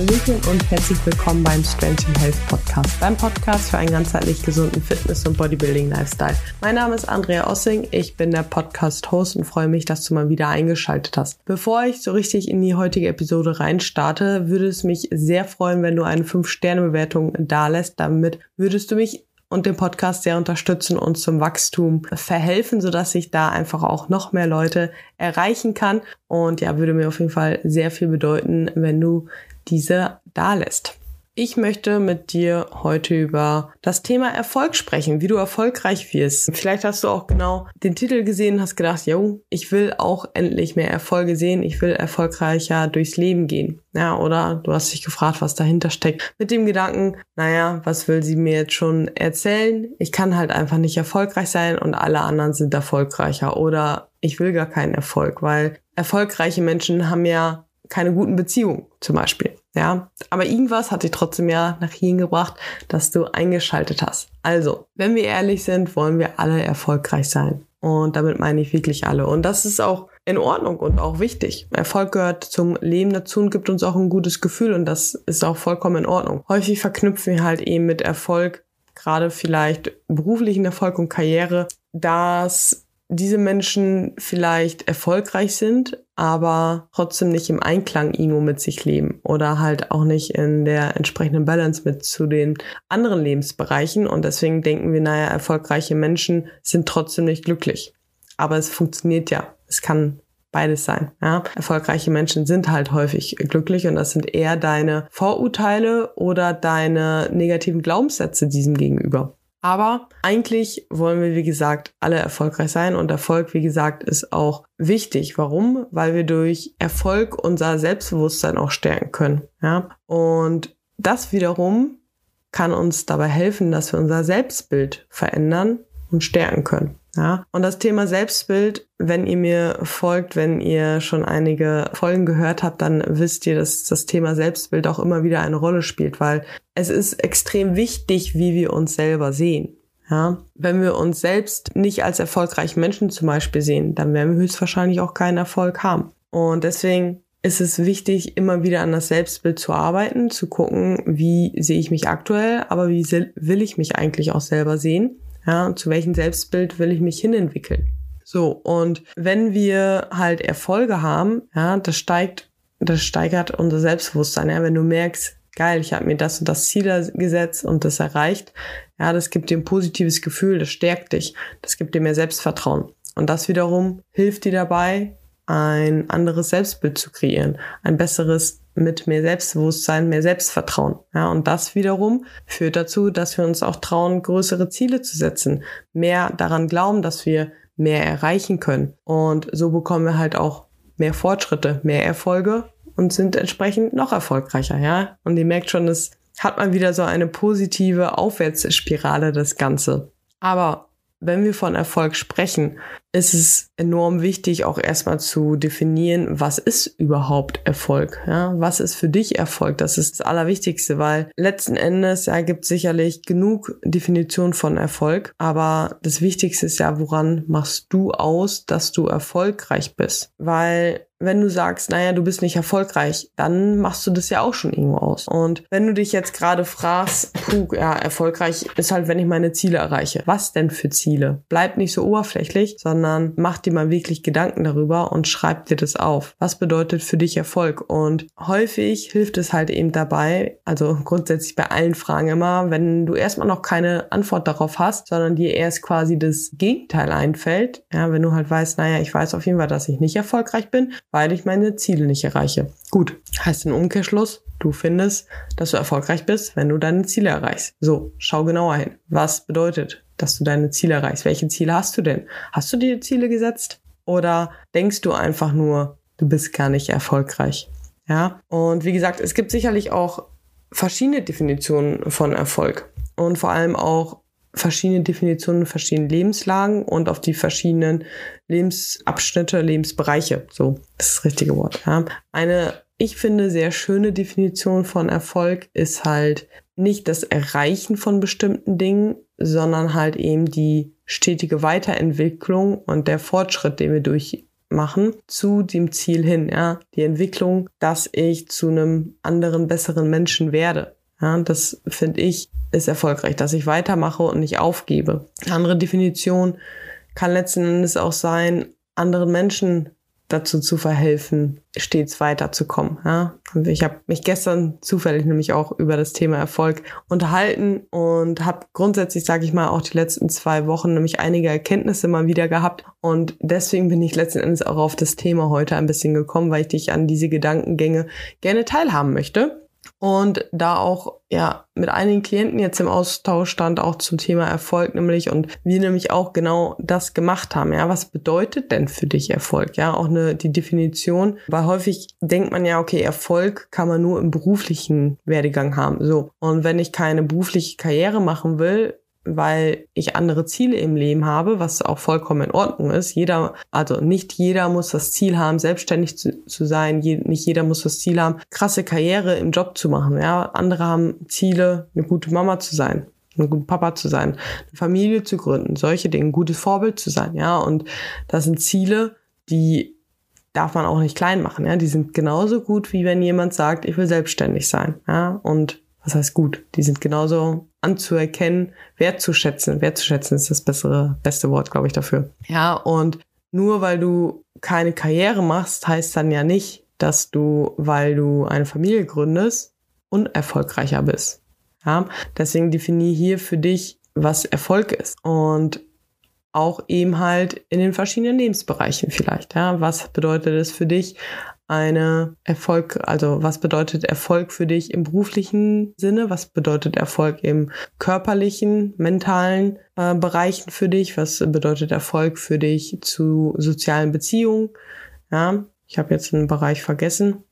Hallöchen und herzlich willkommen beim Strange in Health Podcast, beim Podcast für einen ganzheitlich gesunden Fitness- und Bodybuilding-Lifestyle. Mein Name ist Andrea Ossing, ich bin der Podcast-Host und freue mich, dass du mal wieder eingeschaltet hast. Bevor ich so richtig in die heutige Episode reinstarte, würde es mich sehr freuen, wenn du eine 5-Sterne-Bewertung da lässt. Damit würdest du mich und den Podcast sehr unterstützen und zum Wachstum verhelfen, sodass ich da einfach auch noch mehr Leute erreichen kann. Und ja, würde mir auf jeden Fall sehr viel bedeuten, wenn du diese da lässt. Ich möchte mit dir heute über das Thema Erfolg sprechen, wie du erfolgreich wirst. Vielleicht hast du auch genau den Titel gesehen, hast gedacht, jo, ich will auch endlich mehr Erfolge sehen, ich will erfolgreicher durchs Leben gehen. Ja, oder du hast dich gefragt, was dahinter steckt. Mit dem Gedanken, naja, was will sie mir jetzt schon erzählen? Ich kann halt einfach nicht erfolgreich sein und alle anderen sind erfolgreicher. Oder ich will gar keinen Erfolg, weil erfolgreiche Menschen haben ja keine guten Beziehungen zum Beispiel. Ja, aber irgendwas hat dich trotzdem ja nach hier gebracht, dass du eingeschaltet hast. Also, wenn wir ehrlich sind, wollen wir alle erfolgreich sein. Und damit meine ich wirklich alle. Und das ist auch in Ordnung und auch wichtig. Erfolg gehört zum Leben dazu und gibt uns auch ein gutes Gefühl und das ist auch vollkommen in Ordnung. Häufig verknüpfen wir halt eben mit Erfolg, gerade vielleicht beruflichen Erfolg und Karriere, dass diese Menschen vielleicht erfolgreich sind, aber trotzdem nicht im Einklang irgendwo mit sich leben oder halt auch nicht in der entsprechenden Balance mit zu den anderen Lebensbereichen. Und deswegen denken wir, naja, erfolgreiche Menschen sind trotzdem nicht glücklich. Aber es funktioniert ja. Es kann beides sein. Ja? Erfolgreiche Menschen sind halt häufig glücklich und das sind eher deine Vorurteile oder deine negativen Glaubenssätze diesem gegenüber. Aber eigentlich wollen wir, wie gesagt, alle erfolgreich sein und Erfolg, wie gesagt, ist auch wichtig. Warum? Weil wir durch Erfolg unser Selbstbewusstsein auch stärken können. Ja? Und das wiederum kann uns dabei helfen, dass wir unser Selbstbild verändern und stärken können. Ja, und das Thema Selbstbild, wenn ihr mir folgt, wenn ihr schon einige Folgen gehört habt, dann wisst ihr, dass das Thema Selbstbild auch immer wieder eine Rolle spielt, weil es ist extrem wichtig, wie wir uns selber sehen. Ja, wenn wir uns selbst nicht als erfolgreichen Menschen zum Beispiel sehen, dann werden wir höchstwahrscheinlich auch keinen Erfolg haben. Und deswegen ist es wichtig, immer wieder an das Selbstbild zu arbeiten, zu gucken, wie sehe ich mich aktuell, aber wie will ich mich eigentlich auch selber sehen ja, zu welchem Selbstbild will ich mich hinentwickeln? So, und wenn wir halt Erfolge haben, ja, das steigt, das steigert unser Selbstbewusstsein. Ja, wenn du merkst, geil, ich habe mir das und das Ziel gesetzt und das erreicht, ja, das gibt dir ein positives Gefühl, das stärkt dich, das gibt dir mehr Selbstvertrauen. Und das wiederum hilft dir dabei, ein anderes Selbstbild zu kreieren, ein besseres mit mehr Selbstbewusstsein, mehr Selbstvertrauen. Ja, und das wiederum führt dazu, dass wir uns auch trauen, größere Ziele zu setzen, mehr daran glauben, dass wir mehr erreichen können. Und so bekommen wir halt auch mehr Fortschritte, mehr Erfolge und sind entsprechend noch erfolgreicher, ja. Und ihr merkt schon, es hat man wieder so eine positive Aufwärtsspirale, das Ganze. Aber wenn wir von Erfolg sprechen, ist es enorm wichtig, auch erstmal zu definieren, was ist überhaupt Erfolg? Ja, was ist für dich Erfolg? Das ist das Allerwichtigste, weil letzten Endes ja, gibt sicherlich genug Definition von Erfolg, aber das Wichtigste ist ja, woran machst du aus, dass du erfolgreich bist? Weil wenn du sagst, naja, du bist nicht erfolgreich, dann machst du das ja auch schon irgendwo aus. Und wenn du dich jetzt gerade fragst, puh, ja, erfolgreich ist halt, wenn ich meine Ziele erreiche. Was denn für Ziele? Bleib nicht so oberflächlich, sondern mach dir mal wirklich Gedanken darüber und schreib dir das auf. Was bedeutet für dich Erfolg? Und häufig hilft es halt eben dabei, also grundsätzlich bei allen Fragen immer, wenn du erstmal noch keine Antwort darauf hast, sondern dir erst quasi das Gegenteil einfällt, ja, wenn du halt weißt, naja, ich weiß auf jeden Fall, dass ich nicht erfolgreich bin, weil ich meine Ziele nicht erreiche. Gut, heißt im Umkehrschluss, du findest, dass du erfolgreich bist, wenn du deine Ziele erreichst. So, schau genauer hin. Was bedeutet, dass du deine Ziele erreichst? Welche Ziele hast du denn? Hast du dir Ziele gesetzt? Oder denkst du einfach nur, du bist gar nicht erfolgreich? Ja, und wie gesagt, es gibt sicherlich auch verschiedene Definitionen von Erfolg und vor allem auch verschiedene Definitionen, verschiedene Lebenslagen und auf die verschiedenen Lebensabschnitte, Lebensbereiche. So, das ist das richtige Wort. Ja. Eine, ich finde, sehr schöne Definition von Erfolg ist halt nicht das Erreichen von bestimmten Dingen, sondern halt eben die stetige Weiterentwicklung und der Fortschritt, den wir durch machen zu dem Ziel hin, ja, die Entwicklung, dass ich zu einem anderen, besseren Menschen werde. Ja, das finde ich ist erfolgreich, dass ich weitermache und nicht aufgebe. Eine andere Definition kann letzten Endes auch sein, anderen Menschen dazu zu verhelfen, stets weiterzukommen. Ja? Und ich habe mich gestern zufällig nämlich auch über das Thema Erfolg unterhalten und habe grundsätzlich, sage ich mal, auch die letzten zwei Wochen nämlich einige Erkenntnisse mal wieder gehabt. Und deswegen bin ich letzten Endes auch auf das Thema heute ein bisschen gekommen, weil ich dich an diese Gedankengänge gerne teilhaben möchte und da auch ja mit einigen Klienten jetzt im Austausch stand auch zum Thema Erfolg nämlich und wir nämlich auch genau das gemacht haben. Ja, was bedeutet denn für dich Erfolg? Ja, auch eine die Definition, weil häufig denkt man ja, okay, Erfolg kann man nur im beruflichen Werdegang haben. So und wenn ich keine berufliche Karriere machen will, weil ich andere Ziele im Leben habe, was auch vollkommen in Ordnung ist. Jeder, also nicht jeder muss das Ziel haben, selbstständig zu, zu sein. Je, nicht jeder muss das Ziel haben, krasse Karriere im Job zu machen. Ja, andere haben Ziele, eine gute Mama zu sein, ein guter Papa zu sein, eine Familie zu gründen, solche Dinge, ein gutes Vorbild zu sein. Ja, und das sind Ziele, die darf man auch nicht klein machen. Ja, die sind genauso gut, wie wenn jemand sagt, ich will selbstständig sein. Ja, und was heißt gut? Die sind genauso anzuerkennen, wertzuschätzen. Wertzuschätzen ist das bessere, beste Wort, glaube ich, dafür. Ja, und nur weil du keine Karriere machst, heißt dann ja nicht, dass du, weil du eine Familie gründest, unerfolgreicher bist. Ja, deswegen definiere hier für dich, was Erfolg ist. Und auch eben halt in den verschiedenen Lebensbereichen vielleicht. Ja, was bedeutet es für dich, eine Erfolg, also was bedeutet Erfolg für dich im beruflichen Sinne? Was bedeutet Erfolg im körperlichen, mentalen äh, Bereichen für dich? Was bedeutet Erfolg für dich zu sozialen Beziehungen? Ja, ich habe jetzt einen Bereich vergessen,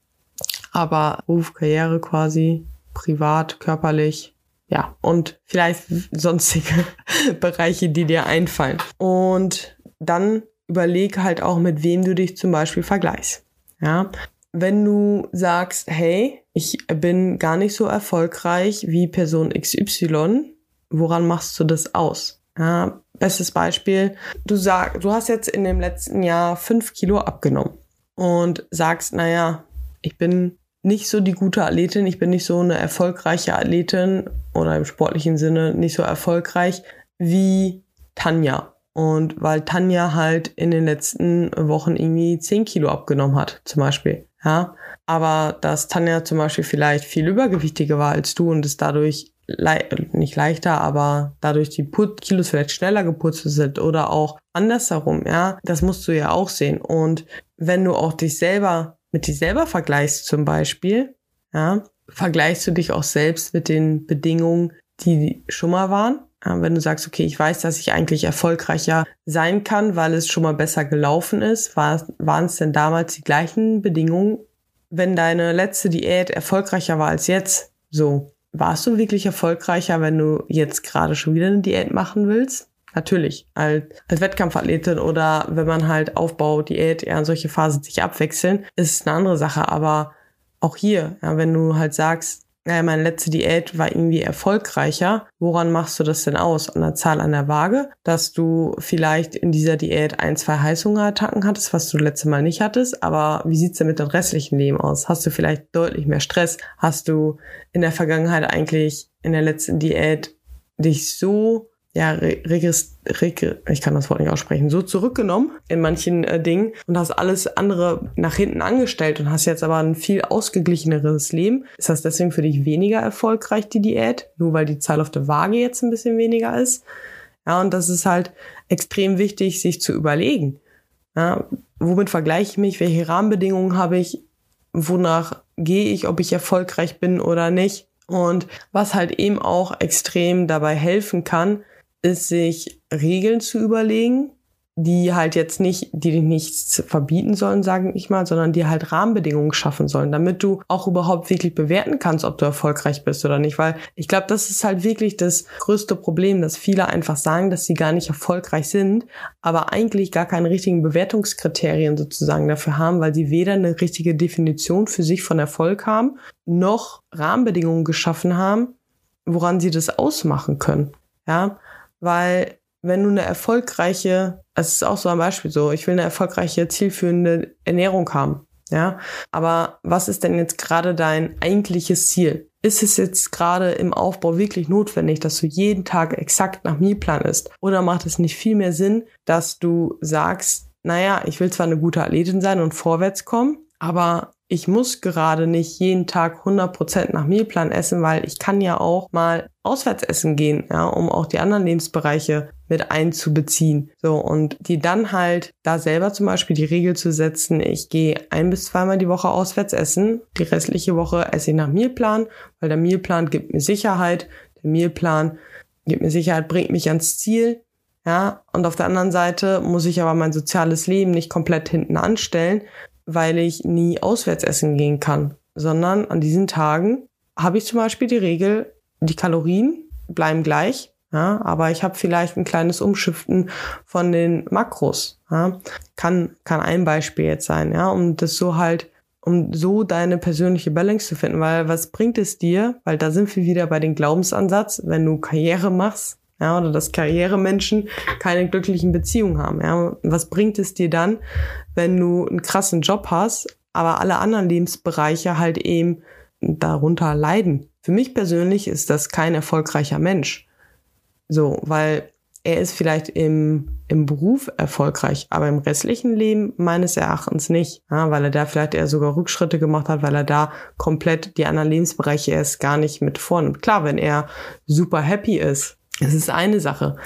aber Beruf, Karriere quasi, privat, körperlich, ja, und vielleicht sonstige Bereiche, die dir einfallen. Und dann überleg halt auch, mit wem du dich zum Beispiel vergleichst. Ja, wenn du sagst, hey, ich bin gar nicht so erfolgreich wie Person XY, woran machst du das aus? Ja, bestes Beispiel, du sag, du hast jetzt in dem letzten Jahr fünf Kilo abgenommen und sagst, naja, ich bin nicht so die gute Athletin, ich bin nicht so eine erfolgreiche Athletin oder im sportlichen Sinne nicht so erfolgreich wie Tanja. Und weil Tanja halt in den letzten Wochen irgendwie 10 Kilo abgenommen hat, zum Beispiel. Ja. Aber dass Tanja zum Beispiel vielleicht viel übergewichtiger war als du und es dadurch le nicht leichter, aber dadurch die Put Kilos vielleicht schneller geputzt sind oder auch andersherum, ja, das musst du ja auch sehen. Und wenn du auch dich selber mit dir selber vergleichst zum Beispiel, ja, vergleichst du dich auch selbst mit den Bedingungen, die schon mal waren wenn du sagst, okay, ich weiß, dass ich eigentlich erfolgreicher sein kann, weil es schon mal besser gelaufen ist, war, waren es denn damals die gleichen Bedingungen? Wenn deine letzte Diät erfolgreicher war als jetzt, so, warst du wirklich erfolgreicher, wenn du jetzt gerade schon wieder eine Diät machen willst? Natürlich, als, als Wettkampfathletin oder wenn man halt Aufbau, Diät, ja, solche Phasen sich abwechseln, ist es eine andere Sache. Aber auch hier, ja, wenn du halt sagst, naja, meine letzte Diät war irgendwie erfolgreicher. Woran machst du das denn aus? An der Zahl an der Waage? Dass du vielleicht in dieser Diät ein, zwei Heißhungerattacken hattest, was du letzte Mal nicht hattest. Aber wie sieht's denn mit dem restlichen Leben aus? Hast du vielleicht deutlich mehr Stress? Hast du in der Vergangenheit eigentlich in der letzten Diät dich so ja, regist, reg, ich kann das Wort nicht aussprechen, so zurückgenommen in manchen äh, Dingen und hast alles andere nach hinten angestellt und hast jetzt aber ein viel ausgeglicheneres Leben. Ist das deswegen für dich weniger erfolgreich, die Diät? Nur weil die Zahl auf der Waage jetzt ein bisschen weniger ist? Ja, und das ist halt extrem wichtig, sich zu überlegen. Ja, womit vergleiche ich mich? Welche Rahmenbedingungen habe ich? Wonach gehe ich, ob ich erfolgreich bin oder nicht? Und was halt eben auch extrem dabei helfen kann, ist, sich Regeln zu überlegen, die halt jetzt nicht, die nichts verbieten sollen, sage ich mal, sondern die halt Rahmenbedingungen schaffen sollen, damit du auch überhaupt wirklich bewerten kannst, ob du erfolgreich bist oder nicht. Weil ich glaube, das ist halt wirklich das größte Problem, dass viele einfach sagen, dass sie gar nicht erfolgreich sind, aber eigentlich gar keine richtigen Bewertungskriterien sozusagen dafür haben, weil sie weder eine richtige Definition für sich von Erfolg haben, noch Rahmenbedingungen geschaffen haben, woran sie das ausmachen können. Ja, weil wenn du eine erfolgreiche, es ist auch so ein Beispiel so, ich will eine erfolgreiche, zielführende Ernährung haben. Ja, aber was ist denn jetzt gerade dein eigentliches Ziel? Ist es jetzt gerade im Aufbau wirklich notwendig, dass du jeden Tag exakt nach Mealplan isst? Oder macht es nicht viel mehr Sinn, dass du sagst, naja, ich will zwar eine gute Athletin sein und vorwärts kommen, aber ich muss gerade nicht jeden Tag 100% nach Mealplan essen, weil ich kann ja auch mal auswärts essen gehen, ja, um auch die anderen Lebensbereiche mit einzubeziehen. So, und die dann halt da selber zum Beispiel die Regel zu setzen, ich gehe ein bis zweimal die Woche auswärts essen, die restliche Woche esse ich nach Mealplan, weil der Mealplan gibt mir Sicherheit, der Mealplan gibt mir Sicherheit, bringt mich ans Ziel, ja, und auf der anderen Seite muss ich aber mein soziales Leben nicht komplett hinten anstellen, weil ich nie auswärts essen gehen kann, sondern an diesen Tagen habe ich zum Beispiel die Regel, die Kalorien bleiben gleich, ja, aber ich habe vielleicht ein kleines Umschiften von den Makros. Ja. Kann, kann ein Beispiel jetzt sein, ja, um das so halt, um so deine persönliche Balance zu finden, weil was bringt es dir? Weil da sind wir wieder bei dem Glaubensansatz, wenn du Karriere machst, ja, oder dass Karrieremenschen keine glücklichen Beziehungen haben. Ja. Was bringt es dir dann, wenn du einen krassen Job hast, aber alle anderen Lebensbereiche halt eben darunter leiden? Für mich persönlich ist das kein erfolgreicher Mensch. So, weil er ist vielleicht im, im Beruf erfolgreich, aber im restlichen Leben meines Erachtens nicht, ja, weil er da vielleicht eher sogar Rückschritte gemacht hat, weil er da komplett die anderen Lebensbereiche erst gar nicht mit vornimmt. Klar, wenn er super happy ist, es ist eine Sache.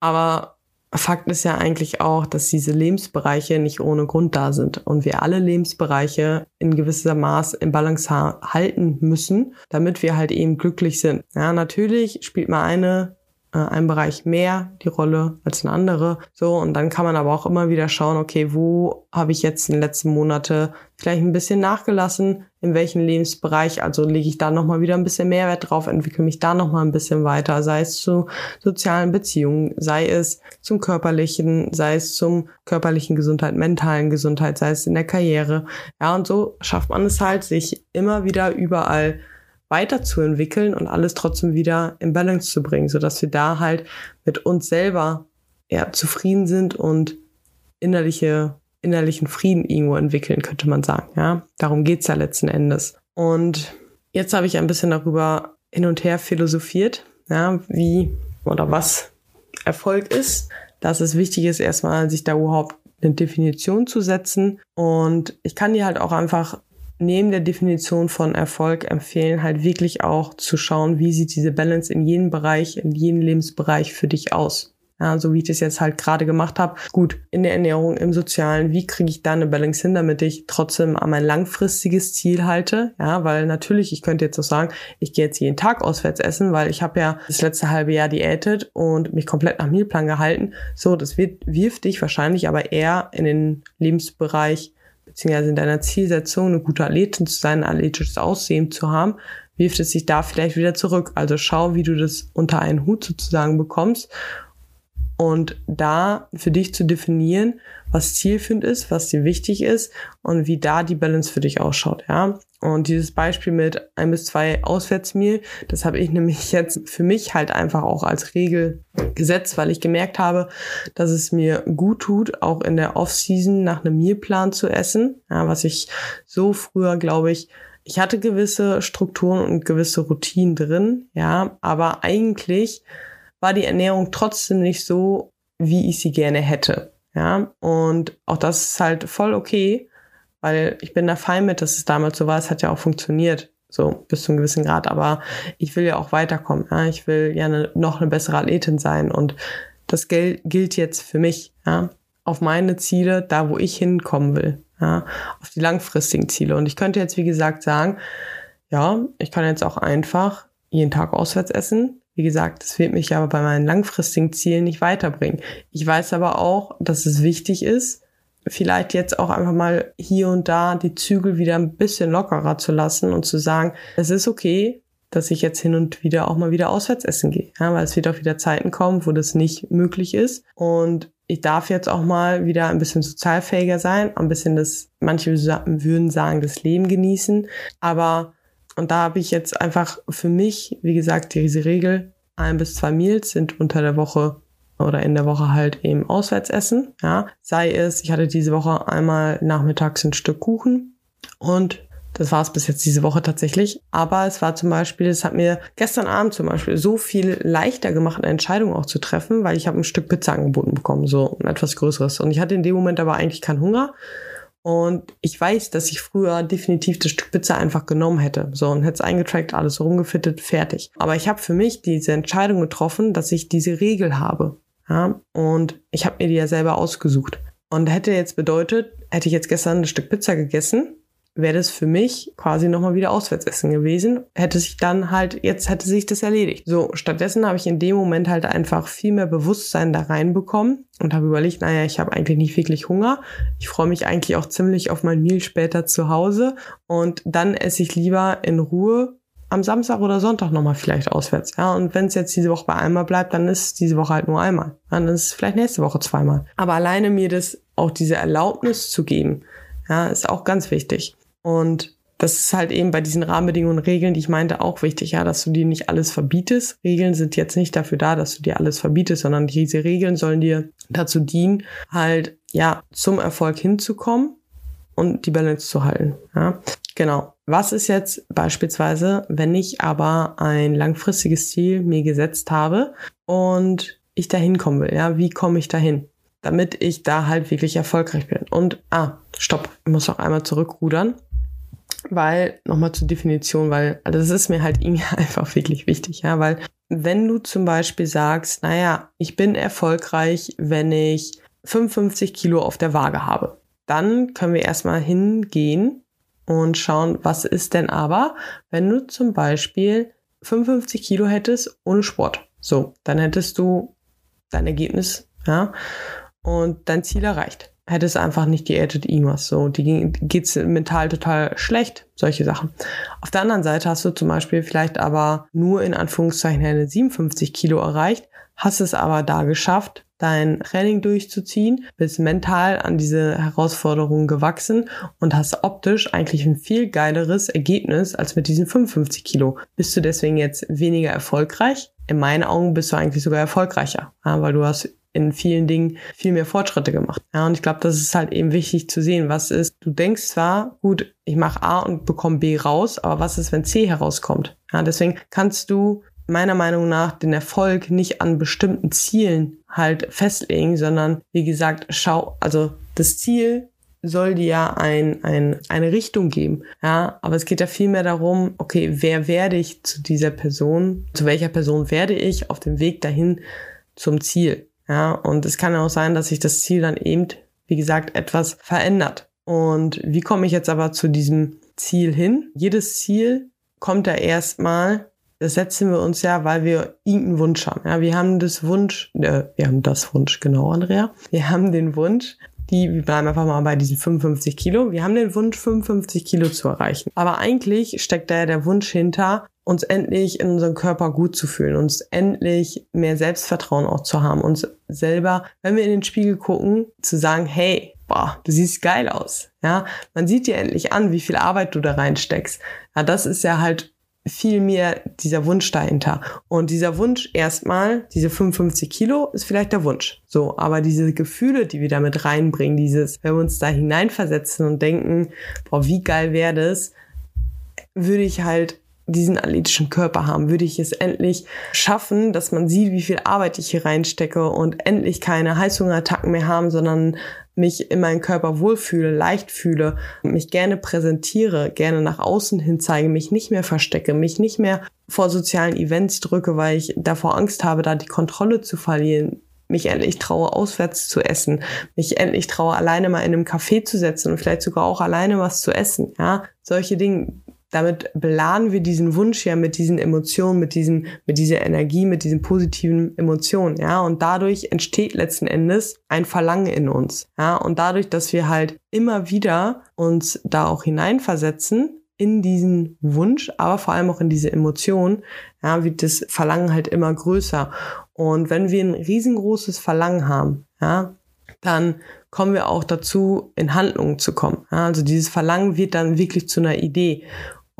Aber Fakt ist ja eigentlich auch, dass diese Lebensbereiche nicht ohne Grund da sind und wir alle Lebensbereiche in gewisser Maß im Balance halten müssen, damit wir halt eben glücklich sind. Ja, natürlich spielt mal eine äh, ein Bereich mehr die Rolle als ein andere. So, und dann kann man aber auch immer wieder schauen, okay, wo habe ich jetzt in den letzten Monate vielleicht ein bisschen nachgelassen, in welchem Lebensbereich, also lege ich da nochmal wieder ein bisschen Mehrwert drauf, entwickle mich da nochmal ein bisschen weiter, sei es zu sozialen Beziehungen, sei es zum körperlichen, sei es zum körperlichen Gesundheit, mentalen Gesundheit, sei es in der Karriere. Ja, und so schafft man es halt, sich immer wieder überall weiterzuentwickeln und alles trotzdem wieder in Balance zu bringen, so dass wir da halt mit uns selber ja, zufrieden sind und innerliche, innerlichen Frieden irgendwo entwickeln, könnte man sagen. Ja, darum geht's ja letzten Endes. Und jetzt habe ich ein bisschen darüber hin und her philosophiert, ja, wie oder was Erfolg ist, dass es wichtig ist, erstmal sich da überhaupt eine Definition zu setzen. Und ich kann dir halt auch einfach neben der Definition von Erfolg empfehlen, halt wirklich auch zu schauen, wie sieht diese Balance in jedem Bereich, in jedem Lebensbereich für dich aus. Ja, so wie ich das jetzt halt gerade gemacht habe. Gut, in der Ernährung, im Sozialen, wie kriege ich da eine Balance hin, damit ich trotzdem an mein langfristiges Ziel halte? Ja, weil natürlich, ich könnte jetzt auch sagen, ich gehe jetzt jeden Tag auswärts essen, weil ich habe ja das letzte halbe Jahr diätet und mich komplett nach Mealplan gehalten. So, das wird, wirft dich wahrscheinlich aber eher in den Lebensbereich beziehungsweise in deiner Zielsetzung, eine gute Athletin zu sein, ein athletisches Aussehen zu haben, wirft es sich da vielleicht wieder zurück. Also schau, wie du das unter einen Hut sozusagen bekommst und da für dich zu definieren, was zielführend ist, was dir wichtig ist und wie da die Balance für dich ausschaut, ja. Und dieses Beispiel mit ein bis zwei Auswärtsmehl, das habe ich nämlich jetzt für mich halt einfach auch als Regel gesetzt, weil ich gemerkt habe, dass es mir gut tut, auch in der Off-Season nach einem Mealplan zu essen, ja, was ich so früher, glaube ich, ich hatte gewisse Strukturen und gewisse Routinen drin, ja, aber eigentlich war die Ernährung trotzdem nicht so, wie ich sie gerne hätte. Ja, und auch das ist halt voll okay, weil ich bin da fein mit, dass es damals so war. Es hat ja auch funktioniert, so bis zu einem gewissen Grad. Aber ich will ja auch weiterkommen. Ja? Ich will ja eine, noch eine bessere Athletin sein. Und das gilt, gilt jetzt für mich, ja, auf meine Ziele, da wo ich hinkommen will, ja, auf die langfristigen Ziele. Und ich könnte jetzt, wie gesagt, sagen, ja, ich kann jetzt auch einfach jeden Tag auswärts essen, wie gesagt, das wird mich aber bei meinen langfristigen Zielen nicht weiterbringen. Ich weiß aber auch, dass es wichtig ist, vielleicht jetzt auch einfach mal hier und da die Zügel wieder ein bisschen lockerer zu lassen und zu sagen, es ist okay, dass ich jetzt hin und wieder auch mal wieder auswärts essen gehe, ja, weil es wird auch wieder Zeiten kommen, wo das nicht möglich ist und ich darf jetzt auch mal wieder ein bisschen sozialfähiger sein, ein bisschen das, manche würden sagen, das Leben genießen, aber und da habe ich jetzt einfach für mich, wie gesagt, diese Regel, ein bis zwei Meals sind unter der Woche oder in der Woche halt eben auswärts essen. Ja, sei es, ich hatte diese Woche einmal nachmittags ein Stück Kuchen und das war es bis jetzt diese Woche tatsächlich. Aber es war zum Beispiel, es hat mir gestern Abend zum Beispiel so viel leichter gemacht, eine Entscheidung auch zu treffen, weil ich habe ein Stück Pizza angeboten bekommen, so ein etwas größeres. Und ich hatte in dem Moment aber eigentlich keinen Hunger. Und ich weiß, dass ich früher definitiv das Stück Pizza einfach genommen hätte. So, und hätte es eingetrackt, alles rumgefittet, fertig. Aber ich habe für mich diese Entscheidung getroffen, dass ich diese Regel habe. Ja? Und ich habe mir die ja selber ausgesucht. Und hätte jetzt bedeutet, hätte ich jetzt gestern ein Stück Pizza gegessen, wäre das für mich quasi nochmal wieder Auswärtsessen gewesen. Hätte sich dann halt, jetzt hätte sich das erledigt. So, stattdessen habe ich in dem Moment halt einfach viel mehr Bewusstsein da reinbekommen und habe überlegt, naja, ich habe eigentlich nicht wirklich Hunger. Ich freue mich eigentlich auch ziemlich auf mein Meal später zu Hause und dann esse ich lieber in Ruhe am Samstag oder Sonntag nochmal vielleicht auswärts. Ja, und wenn es jetzt diese Woche bei einmal bleibt, dann ist es diese Woche halt nur einmal. Dann ist es vielleicht nächste Woche zweimal. Aber alleine mir das auch diese Erlaubnis zu geben, ja, ist auch ganz wichtig. Und das ist halt eben bei diesen Rahmenbedingungen und Regeln, die ich meinte, auch wichtig, ja, dass du dir nicht alles verbietest. Regeln sind jetzt nicht dafür da, dass du dir alles verbietest, sondern diese Regeln sollen dir dazu dienen, halt, ja, zum Erfolg hinzukommen und die Balance zu halten, ja. Genau. Was ist jetzt beispielsweise, wenn ich aber ein langfristiges Ziel mir gesetzt habe und ich dahin kommen will, ja, wie komme ich dahin? Damit ich da halt wirklich erfolgreich bin. Und, ah, stopp, ich muss noch einmal zurückrudern weil, nochmal zur Definition, weil also das ist mir halt irgendwie einfach wirklich wichtig, ja, weil wenn du zum Beispiel sagst, naja, ich bin erfolgreich, wenn ich 55 Kilo auf der Waage habe, dann können wir erstmal hingehen und schauen, was ist denn aber, wenn du zum Beispiel 55 Kilo hättest ohne Sport. So, dann hättest du dein Ergebnis, ja, und dein Ziel erreicht hätte es einfach nicht diätet irgendwas. So, die geht's mental total schlecht, solche Sachen. Auf der anderen Seite hast du zum Beispiel vielleicht aber nur in Anführungszeichen eine 57 Kilo erreicht, hast es aber da geschafft, dein Training durchzuziehen, bist mental an diese Herausforderungen gewachsen und hast optisch eigentlich ein viel geileres Ergebnis als mit diesen 55 Kilo. Bist du deswegen jetzt weniger erfolgreich? In meinen Augen bist du eigentlich sogar erfolgreicher, weil du hast in vielen Dingen viel mehr Fortschritte gemacht. Ja, und ich glaube, das ist halt eben wichtig zu sehen, was ist, du denkst zwar, gut, ich mache A und bekomme B raus, aber was ist, wenn C herauskommt? Ja, deswegen kannst du meiner Meinung nach den Erfolg nicht an bestimmten Zielen halt festlegen, sondern wie gesagt, schau, also das Ziel soll dir ja ein, ein, eine Richtung geben. Ja, aber es geht ja vielmehr darum, okay, wer werde ich zu dieser Person, zu welcher Person werde ich auf dem Weg dahin zum Ziel? Ja, und es kann auch sein, dass sich das Ziel dann eben, wie gesagt, etwas verändert. Und wie komme ich jetzt aber zu diesem Ziel hin? Jedes Ziel kommt ja erstmal, das setzen wir uns ja, weil wir irgendeinen Wunsch haben. Ja, wir haben das Wunsch, äh, wir haben das Wunsch, genau, Andrea. Wir haben den Wunsch, die, wir bleiben einfach mal bei diesen 55 Kilo. Wir haben den Wunsch, 55 Kilo zu erreichen. Aber eigentlich steckt da ja der Wunsch hinter, uns endlich in unserem Körper gut zu fühlen, uns endlich mehr Selbstvertrauen auch zu haben, uns selber, wenn wir in den Spiegel gucken, zu sagen, hey, boah, du siehst geil aus. Ja, man sieht dir endlich an, wie viel Arbeit du da reinsteckst. Ja, das ist ja halt viel mehr dieser Wunsch dahinter. Und dieser Wunsch erstmal, diese 55 Kilo, ist vielleicht der Wunsch. So, aber diese Gefühle, die wir damit reinbringen, dieses, wenn wir uns da hineinversetzen und denken, boah, wie geil wäre das, würde ich halt diesen athletischen Körper haben, würde ich es endlich schaffen, dass man sieht, wie viel Arbeit ich hier reinstecke und endlich keine Heißhungerattacken mehr haben, sondern mich in meinem Körper wohlfühle, leicht fühle, mich gerne präsentiere, gerne nach außen hin zeige, mich nicht mehr verstecke, mich nicht mehr vor sozialen Events drücke, weil ich davor Angst habe, da die Kontrolle zu verlieren, mich endlich traue, auswärts zu essen, mich endlich traue, alleine mal in einem Café zu setzen und vielleicht sogar auch alleine was zu essen. Ja, solche Dinge, damit beladen wir diesen Wunsch ja mit diesen Emotionen, mit diesem, mit dieser Energie, mit diesen positiven Emotionen, ja. Und dadurch entsteht letzten Endes ein Verlangen in uns, ja. Und dadurch, dass wir halt immer wieder uns da auch hineinversetzen, in diesen Wunsch, aber vor allem auch in diese Emotion, ja, wird das Verlangen halt immer größer. Und wenn wir ein riesengroßes Verlangen haben, ja, dann kommen wir auch dazu, in Handlungen zu kommen. Ja, also dieses Verlangen wird dann wirklich zu einer Idee.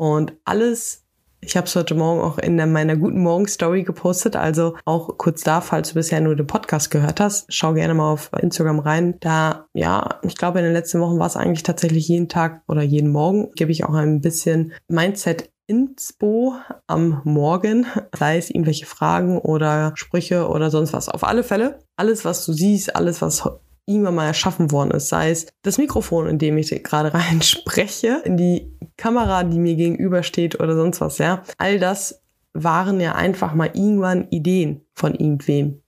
Und alles, Ich habe es heute Morgen auch in meiner guten Morgen-Story gepostet. Also auch kurz da, falls du bisher nur den Podcast gehört hast, schau gerne mal auf Instagram rein. Da, ja, ich glaube, in den letzten Wochen war es eigentlich tatsächlich jeden Tag oder jeden Morgen, gebe ich auch ein bisschen Mindset Inspo am Morgen, sei es irgendwelche Fragen oder Sprüche oder sonst was. Auf alle Fälle, alles, was du siehst, alles, was irgendwann mal erschaffen worden ist, sei es das Mikrofon, in dem ich gerade rein spreche, in die Kamera, die mir gegenübersteht oder sonst was, ja. All das waren ja einfach mal irgendwann Ideen von irgendwem,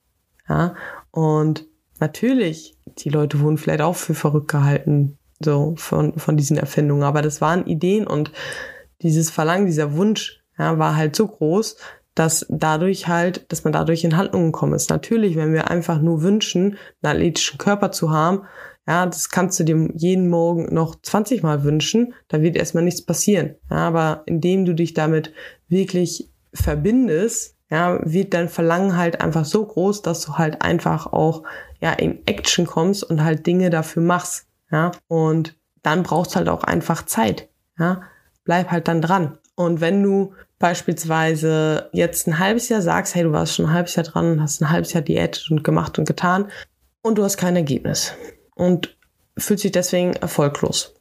ja. Und natürlich, die Leute wurden vielleicht auch für verrückt gehalten, so von, von diesen Erfindungen, aber das waren Ideen und dieses Verlangen, dieser Wunsch, ja, war halt so groß, dass dadurch halt, dass man dadurch in Handlungen kommen ist. Natürlich, wenn wir einfach nur wünschen, einen athletischen Körper zu haben, ja, das kannst du dir jeden Morgen noch 20 Mal wünschen, da wird erstmal nichts passieren. Ja, aber indem du dich damit wirklich verbindest, ja, wird dein Verlangen halt einfach so groß, dass du halt einfach auch, ja, in Action kommst und halt Dinge dafür machst, ja. Und dann brauchst du halt auch einfach Zeit, ja. Bleib halt dann dran. Und wenn du beispielsweise jetzt ein halbes Jahr sagst, hey, du warst schon ein halbes Jahr dran und hast ein halbes Jahr Diät und gemacht und getan und du hast kein Ergebnis und fühlst dich deswegen erfolglos.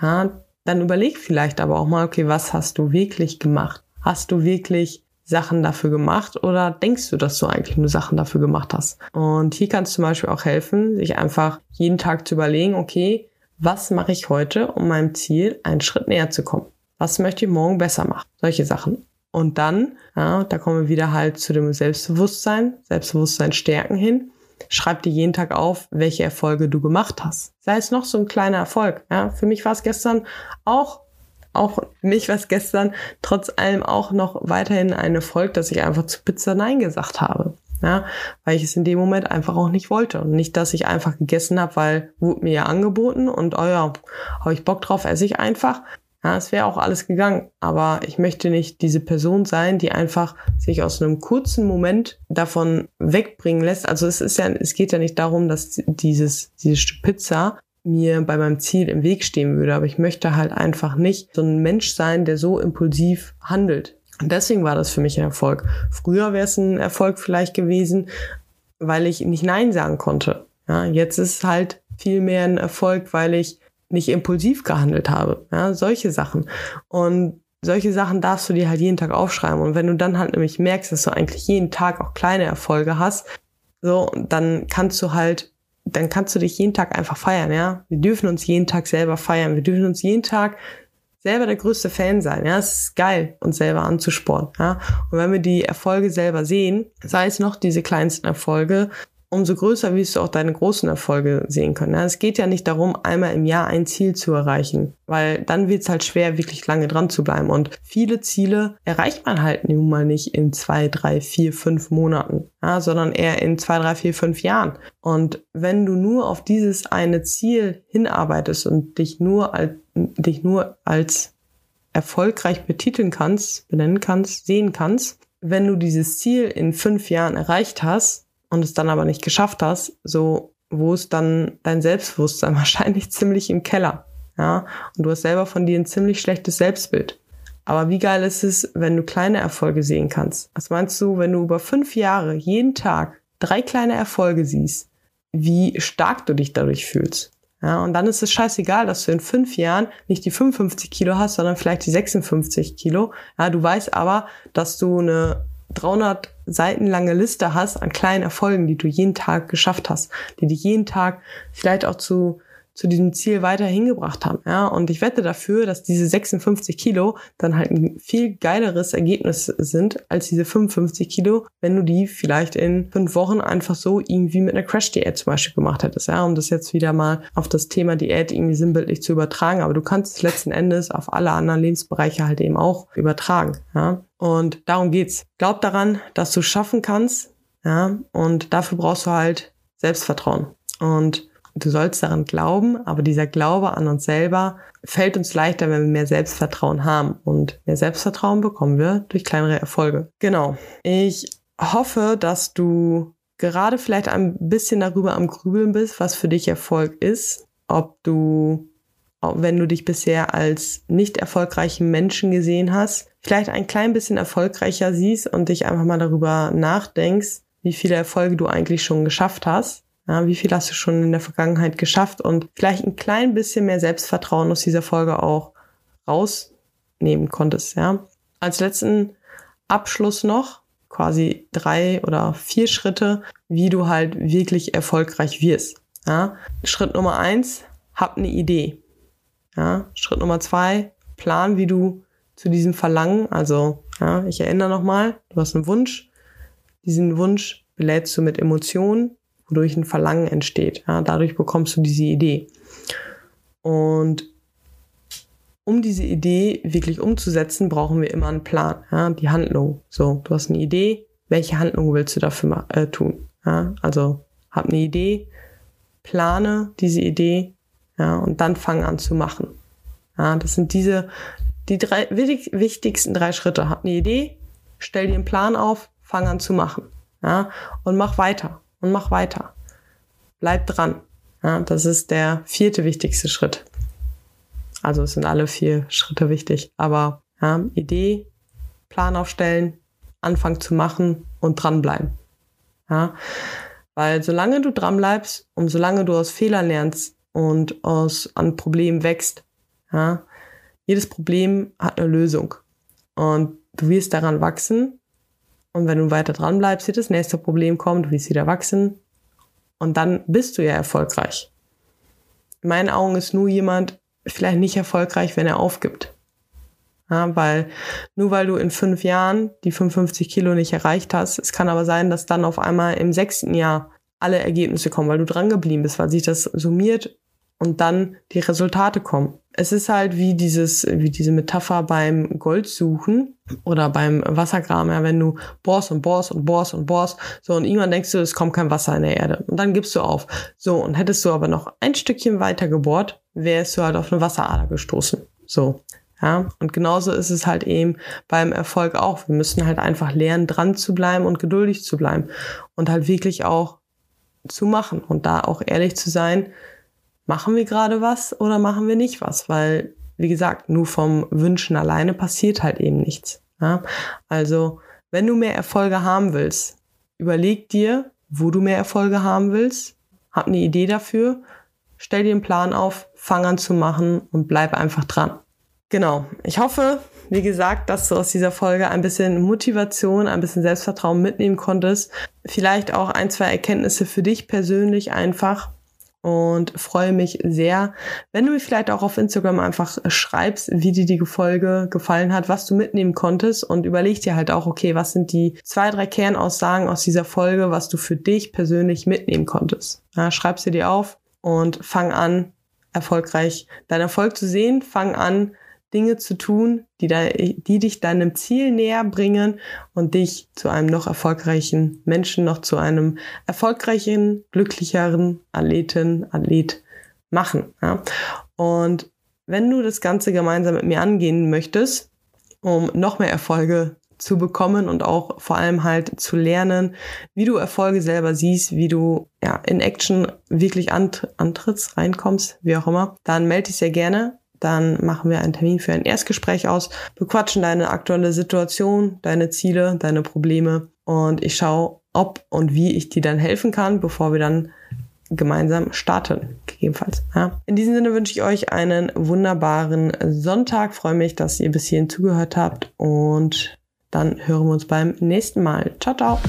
Ja, dann überleg vielleicht aber auch mal, okay, was hast du wirklich gemacht? Hast du wirklich Sachen dafür gemacht oder denkst du, dass du eigentlich nur Sachen dafür gemacht hast? Und hier kann es zum Beispiel auch helfen, sich einfach jeden Tag zu überlegen, okay, was mache ich heute, um meinem Ziel einen Schritt näher zu kommen? Was möchte ich morgen besser machen? Solche Sachen. Und dann, ja, da kommen wir wieder halt zu dem Selbstbewusstsein, Selbstbewusstsein stärken hin. Schreib dir jeden Tag auf, welche Erfolge du gemacht hast. Sei es noch so ein kleiner Erfolg. Ja, für mich war es gestern auch, auch nicht was gestern, trotz allem auch noch weiterhin ein Erfolg, dass ich einfach zu Pizza Nein gesagt habe. Ja, weil ich es in dem Moment einfach auch nicht wollte. Und nicht, dass ich einfach gegessen habe, weil wurde mir ja angeboten und oh ja, habe ich Bock drauf, esse ich einfach. Ja, es wäre auch alles gegangen, aber ich möchte nicht diese Person sein, die einfach sich aus einem kurzen Moment davon wegbringen lässt. Also es ist ja, es geht ja nicht darum, dass dieses, dieses Stück Pizza mir bei meinem Ziel im Weg stehen würde, aber ich möchte halt einfach nicht so ein Mensch sein, der so impulsiv handelt. Und deswegen war das für mich ein Erfolg. Früher wäre es ein Erfolg vielleicht gewesen, weil ich nicht Nein sagen konnte. Ja, jetzt ist es halt viel mehr ein Erfolg, weil ich nicht impulsiv gehandelt habe. Ja, solche Sachen. Und solche Sachen darfst du dir halt jeden Tag aufschreiben. Und wenn du dann halt nämlich merkst, dass du eigentlich jeden Tag auch kleine Erfolge hast, so, dann kannst du halt, dann kannst du dich jeden Tag einfach feiern, ja. Wir dürfen uns jeden Tag selber feiern. Wir dürfen uns jeden Tag selber der größte Fan sein. Ja, es ist geil, uns selber anzuspornen. Ja, und wenn wir die Erfolge selber sehen, sei es noch diese kleinsten Erfolge, umso größer wirst du auch deine großen Erfolge sehen können. Es geht ja nicht darum, einmal im Jahr ein Ziel zu erreichen, weil dann wird es halt schwer, wirklich lange dran zu bleiben. Und viele Ziele erreicht man halt nun mal nicht in zwei, drei, vier, fünf Monaten, ja, sondern eher in zwei, drei, vier, fünf Jahren. Und wenn du nur auf dieses eine Ziel hinarbeitest und dich nur als, dich nur als erfolgreich betiteln kannst, benennen kannst, sehen kannst, wenn du dieses Ziel in fünf Jahren erreicht hast, und es dann aber nicht geschafft hast, so wo ist dann dein Selbstbewusstsein wahrscheinlich ziemlich im Keller. Ja, und du hast selber von dir ein ziemlich schlechtes Selbstbild. Aber wie geil ist es, wenn du kleine Erfolge sehen kannst? Was meinst du, wenn du über fünf Jahre jeden Tag drei kleine Erfolge siehst, wie stark du dich dadurch fühlst? Ja, und dann ist es scheißegal, dass du in fünf Jahren nicht die 55 Kilo hast, sondern vielleicht die 56 Kilo. Ja, du weißt aber, dass du eine 300 Seiten lange Liste hast an kleinen Erfolgen, die du jeden Tag geschafft hast, die dich jeden Tag vielleicht auch zu zu diesem Ziel weiter hingebracht haben. Ja, und ich wette dafür, dass diese 56 Kilo dann halt ein viel geileres Ergebnis sind als diese 55 Kilo, wenn du die vielleicht in fünf Wochen einfach so irgendwie mit einer Crash-Diät zum Beispiel gemacht hättest. Ja, um das jetzt wieder mal auf das Thema Diät irgendwie sinnbildlich zu übertragen. Aber du kannst es letzten Endes auf alle anderen Lebensbereiche halt eben auch übertragen. Ja, und darum geht's. Glaub daran, dass du schaffen kannst. Ja, und dafür brauchst du halt Selbstvertrauen. Und du sollst daran glauben, aber dieser Glaube an uns selber fällt uns leichter, wenn wir mehr Selbstvertrauen haben. Und mehr Selbstvertrauen bekommen wir durch kleinere Erfolge. Genau. Ich hoffe, dass du gerade vielleicht ein bisschen darüber am Grübeln bist, was für dich Erfolg ist. Ob du wenn du dich bisher als nicht erfolgreichen Menschen gesehen hast, vielleicht ein klein bisschen erfolgreicher siehst und dich einfach mal darüber nachdenkst, wie viele Erfolge du eigentlich schon geschafft hast. Ja, wie viel hast du schon in der Vergangenheit geschafft und vielleicht ein klein bisschen mehr Selbstvertrauen aus dieser Folge auch rausnehmen konntest, ja. Als letzten Abschluss noch quasi drei oder vier Schritte, wie du halt wirklich erfolgreich wirst. Ja. Schritt Nummer eins, hab eine Idee. Ja. Schritt Nummer zwei, plan, wie du zu diesem Verlangen, also ja, ich erinnere nochmal, du hast einen Wunsch, diesen Wunsch belädst du mit Emotionen, wodurch ein Verlangen entsteht. Ja, dadurch bekommst du diese Idee. Und um diese Idee wirklich umzusetzen, brauchen wir immer einen Plan, ja, die Handlung. So, du hast eine Idee, welche Handlung willst du dafür äh, tun? Ja, also hab eine Idee, plane diese Idee, ja, und dann fang an zu machen. Ja, das sind diese, die drei wichtigsten drei Schritte. Hab eine Idee, stell dir einen Plan auf, fang an zu machen. Ja, und mach weiter und mach weiter. Bleib dran. Ja, das ist der vierte wichtigste Schritt. Also es sind alle vier Schritte wichtig. Aber ja, Idee, Plan aufstellen, anfangen zu machen und dranbleiben. Ja, weil solange du dranbleibst und solange du aus Fehlern lernst und aus an Problemen wächst, ja, jedes Problem hat eine Lösung. Und du wirst daran wachsen. Und wenn du weiter dranbleibst, wird das nächste Problem kommen, du wirst wieder wachsen. Und dann bist du ja erfolgreich. In meinen Augen ist nur jemand vielleicht nicht erfolgreich, wenn er aufgibt. Ja, weil nur weil du in fünf Jahren die 55 Kilo nicht erreicht hast, es kann aber sein, dass dann auf einmal im sechsten Jahr alle Ergebnisse kommen, weil du dran geblieben bist, weil sich das summiert und dann die Resultate kommen. Es ist halt wie dieses, wie diese Metapher beim Goldsuchen oder beim Wassergraben, ja, wenn du bohrst und bohrst und bohrst und bohrst, so und irgendwann denkst du, es kommt kein Wasser in der Erde und dann gibst du auf. So und hättest du aber noch ein Stückchen weiter gebohrt, wärst du halt auf eine Wasserader gestoßen. So. Ja, und genauso ist es halt eben beim Erfolg auch. Wir müssen halt einfach lernen, dran zu bleiben und geduldig zu bleiben und halt wirklich auch zu machen und da auch ehrlich zu sein, machen wir gerade was oder machen wir nicht was, weil wie gesagt, nur vom Wünschen alleine passiert halt eben nichts. Ja? Also, wenn du mehr Erfolge haben willst, überleg dir, wo du mehr Erfolge haben willst, hab eine Idee dafür, stell dir einen Plan auf, fang an zu machen und bleib einfach dran. Genau. Ich hoffe, wie gesagt, dass du aus dieser Folge ein bisschen Motivation, ein bisschen Selbstvertrauen mitnehmen konntest. Vielleicht auch ein, zwei Erkenntnisse für dich persönlich einfach. Und freue mich sehr, wenn du mir vielleicht auch auf Instagram einfach schreibst, wie dir die Folge gefallen hat, was du mitnehmen konntest und überleg dir halt auch, okay, was sind die zwei, drei Kernaussagen aus dieser Folge, was du für dich persönlich mitnehmen konntest. Ja, schreib sie dir auf und fang an, erfolgreich deinen Erfolg zu sehen. Fang an, Dinge zu tun, die, da, die dich deinem Ziel näher bringen und dich zu einem noch erfolgreichen Menschen, noch zu einem erfolgreichen, glücklicheren Athleten, Athlet machen. Ja? Und wenn du das Ganze gemeinsam mit mir angehen möchtest, um noch mehr Erfolge zu bekommen und auch vor allem halt zu lernen, wie du Erfolge selber siehst, wie du ja in Action wirklich ant antrittst, reinkommst, wie auch immer, dann melde dich sehr gerne. Dann machen wir einen Termin für ein Erstgespräch aus, bequatschen deine aktuelle Situation, deine Ziele, deine Probleme und ich schaue, ob und wie ich dir dann helfen kann, bevor wir dann gemeinsam starten, gegebenenfalls. Ja. In diesem Sinne wünsche ich euch einen wunderbaren Sonntag. Freue mich, dass ihr bis hierhin zugehört habt und dann hören wir uns beim nächsten Mal. Ciao, ciao.